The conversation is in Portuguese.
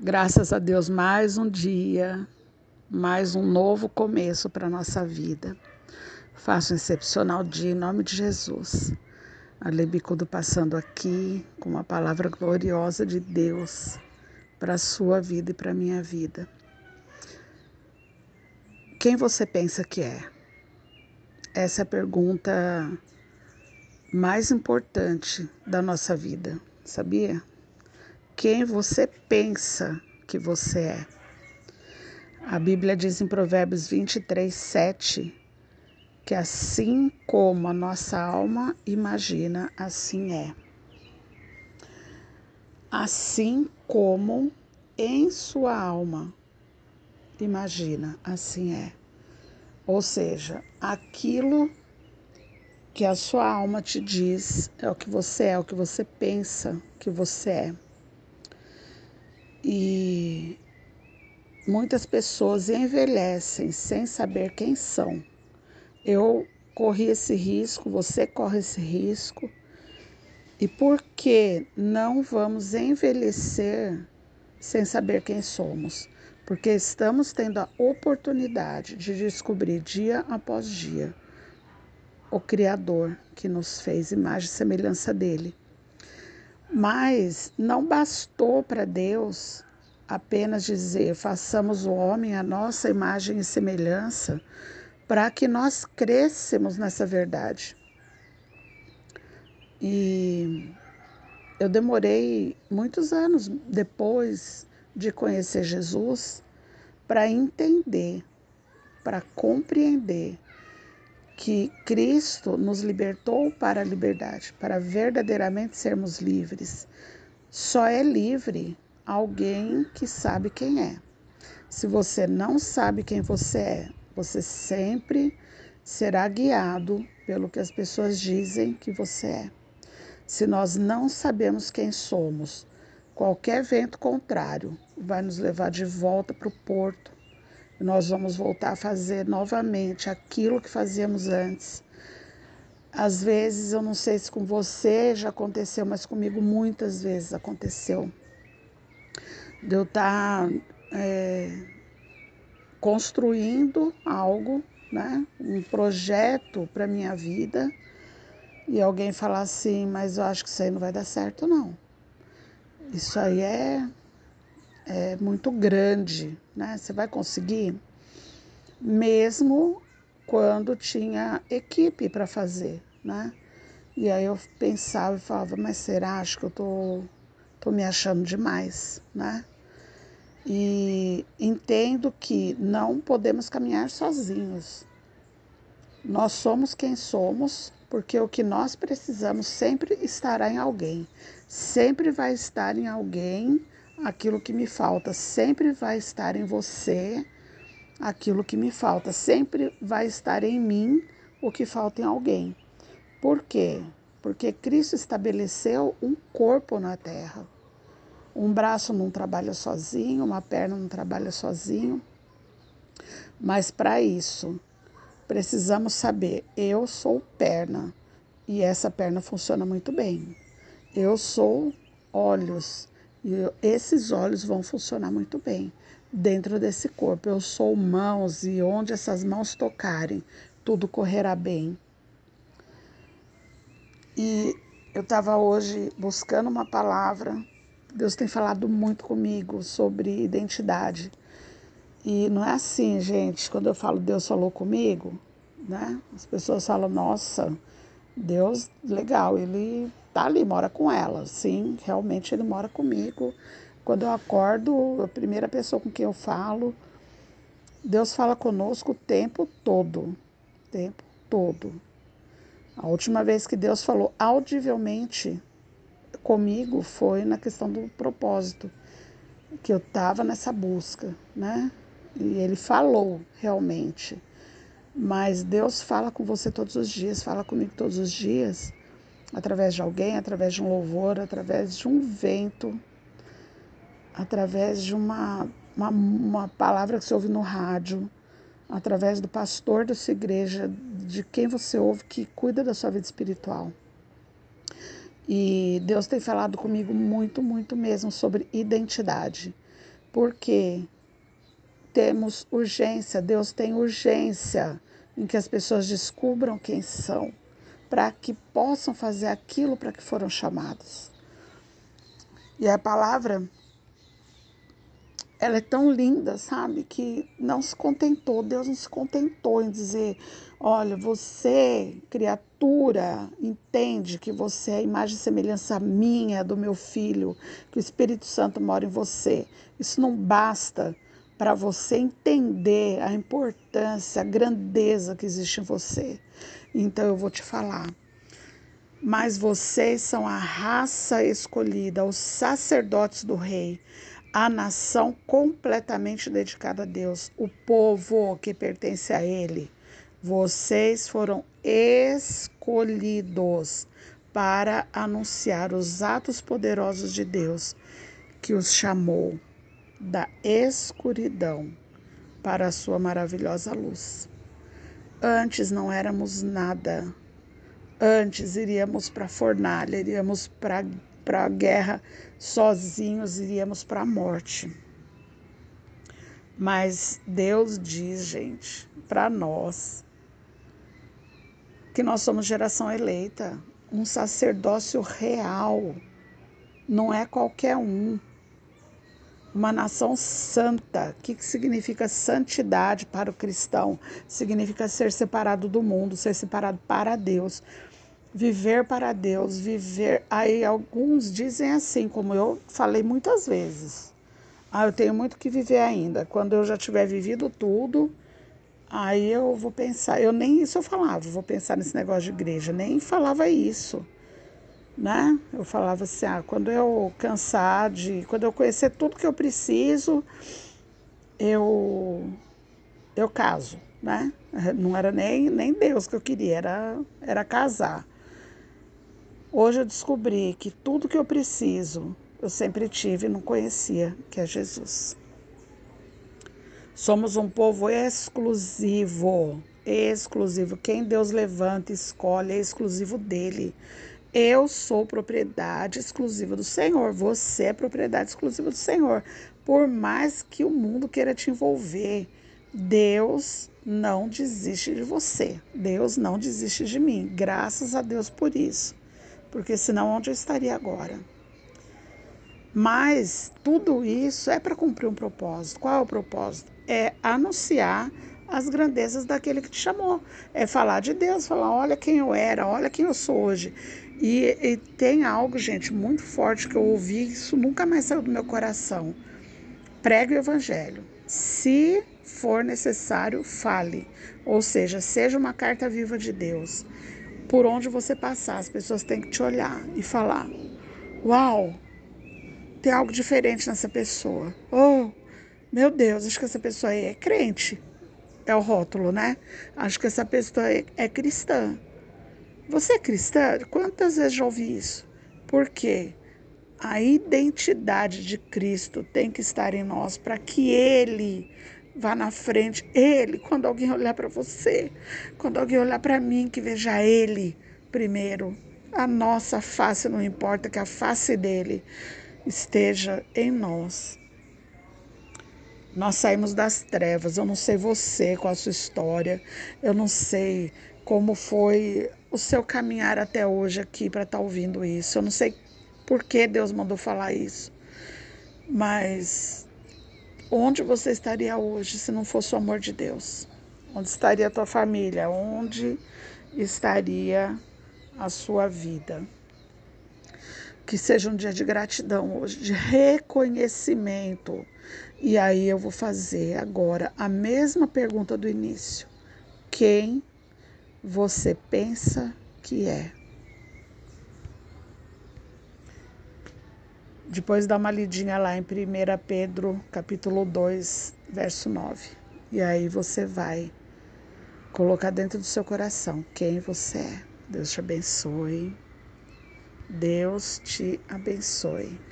Graças a Deus, mais um dia, mais um novo começo para a nossa vida. Faça um excepcional dia em nome de Jesus. Alebicudo passando aqui com uma palavra gloriosa de Deus para a sua vida e para a minha vida. Quem você pensa que é? Essa é a pergunta mais importante da nossa vida, sabia? Quem você pensa que você é. A Bíblia diz em Provérbios 23, 7 que assim como a nossa alma imagina, assim é. Assim como em sua alma imagina, assim é. Ou seja, aquilo que a sua alma te diz é o que você é, o que você pensa que você é. E muitas pessoas envelhecem sem saber quem são. Eu corri esse risco, você corre esse risco. E por que não vamos envelhecer sem saber quem somos? Porque estamos tendo a oportunidade de descobrir dia após dia o Criador que nos fez imagem e semelhança dele. Mas não bastou para Deus apenas dizer: façamos o homem a nossa imagem e semelhança, para que nós crescemos nessa verdade. E eu demorei muitos anos depois de conhecer Jesus para entender, para compreender que Cristo nos libertou para a liberdade, para verdadeiramente sermos livres. Só é livre alguém que sabe quem é. Se você não sabe quem você é, você sempre será guiado pelo que as pessoas dizem que você é. Se nós não sabemos quem somos, qualquer vento contrário vai nos levar de volta para o porto nós vamos voltar a fazer novamente aquilo que fazíamos antes. Às vezes, eu não sei se com você já aconteceu, mas comigo muitas vezes aconteceu. De eu estar é, construindo algo, né? um projeto para minha vida, e alguém falar assim, mas eu acho que isso aí não vai dar certo, não. Isso aí é é muito grande, né? Você vai conseguir, mesmo quando tinha equipe para fazer, né? E aí eu pensava e falava, mas será? Acho que eu tô, tô me achando demais, né? E entendo que não podemos caminhar sozinhos. Nós somos quem somos, porque o que nós precisamos sempre estará em alguém. Sempre vai estar em alguém aquilo que me falta sempre vai estar em você, aquilo que me falta sempre vai estar em mim, o que falta em alguém. Por quê? Porque Cristo estabeleceu um corpo na terra. Um braço não trabalha sozinho, uma perna não trabalha sozinho. Mas para isso, precisamos saber: eu sou perna e essa perna funciona muito bem. Eu sou olhos e esses olhos vão funcionar muito bem dentro desse corpo. Eu sou mãos e onde essas mãos tocarem, tudo correrá bem. E eu estava hoje buscando uma palavra. Deus tem falado muito comigo sobre identidade. E não é assim, gente, quando eu falo Deus falou comigo, né? As pessoas falam, nossa, Deus, legal, ele tá ali, mora com ela. Sim, realmente ele mora comigo. Quando eu acordo, a primeira pessoa com quem eu falo, Deus fala conosco o tempo todo. O tempo todo. A última vez que Deus falou audivelmente comigo foi na questão do propósito, que eu estava nessa busca, né? E ele falou realmente. Mas Deus fala com você todos os dias, fala comigo todos os dias através de alguém, através de um louvor, através de um vento, através de uma, uma, uma palavra que você ouve no rádio, através do pastor da sua igreja, de quem você ouve que cuida da sua vida espiritual. E Deus tem falado comigo muito, muito mesmo sobre identidade. Porque temos urgência, Deus tem urgência em que as pessoas descubram quem são, para que possam fazer aquilo para que foram chamados. E a palavra ela é tão linda, sabe? Que não se contentou, Deus não se contentou em dizer: olha, você, criatura, entende que você é a imagem e semelhança minha, do meu filho, que o Espírito Santo mora em você. Isso não basta para você entender a importância, a grandeza que existe em você. Então eu vou te falar. Mas vocês são a raça escolhida, os sacerdotes do rei, a nação completamente dedicada a Deus, o povo que pertence a Ele. Vocês foram escolhidos para anunciar os atos poderosos de Deus que os chamou da escuridão para a sua maravilhosa luz. Antes não éramos nada. Antes iríamos para a fornalha, iríamos para a guerra sozinhos, iríamos para a morte. Mas Deus diz, gente, para nós, que nós somos geração eleita, um sacerdócio real, não é qualquer um. Uma nação santa. O que, significa santidade para o cristão? Significa ser separado do mundo, ser separado para Deus viver para Deus, viver. Aí alguns dizem assim, como eu falei muitas vezes. Ah, eu tenho muito que viver ainda. Quando eu já tiver vivido tudo, aí eu vou pensar. Eu nem isso eu falava, vou pensar nesse negócio de igreja, nem falava isso. Né? Eu falava assim, ah, quando eu cansar de, quando eu conhecer tudo que eu preciso, eu eu caso, né? Não era nem, nem Deus que eu queria, era, era casar. Hoje eu descobri que tudo que eu preciso eu sempre tive e não conhecia, que é Jesus. Somos um povo exclusivo, exclusivo. Quem Deus levanta, escolhe, é exclusivo dele. Eu sou propriedade exclusiva do Senhor. Você é propriedade exclusiva do Senhor. Por mais que o mundo queira te envolver, Deus não desiste de você. Deus não desiste de mim. Graças a Deus por isso porque senão onde eu estaria agora? Mas tudo isso é para cumprir um propósito. Qual é o propósito? É anunciar as grandezas daquele que te chamou. É falar de Deus, falar: olha quem eu era, olha quem eu sou hoje. E, e tem algo, gente, muito forte que eu ouvi, isso nunca mais saiu do meu coração. Pregue o evangelho. Se for necessário, fale. Ou seja, seja uma carta viva de Deus por onde você passar, as pessoas têm que te olhar e falar: Uau, tem algo diferente nessa pessoa. Oh, meu Deus, acho que essa pessoa aí é crente. É o rótulo, né? Acho que essa pessoa é, é cristã. Você é cristã? Quantas vezes já ouvi isso? Por quê? A identidade de Cristo tem que estar em nós para que Ele vá na frente. Ele, quando alguém olhar para você, quando alguém olhar para mim, que veja Ele primeiro. A nossa face não importa, que a face dele esteja em nós. Nós saímos das trevas. Eu não sei você, qual a sua história. Eu não sei como foi o seu caminhar até hoje aqui para estar tá ouvindo isso. Eu não sei por que Deus mandou falar isso. Mas Onde você estaria hoje se não fosse o amor de Deus? Onde estaria a tua família? Onde estaria a sua vida? Que seja um dia de gratidão hoje, de reconhecimento. E aí eu vou fazer agora a mesma pergunta do início. Quem você pensa que é? Depois dá uma lidinha lá em 1 Pedro, capítulo 2, verso 9. E aí você vai colocar dentro do seu coração quem você é. Deus te abençoe. Deus te abençoe.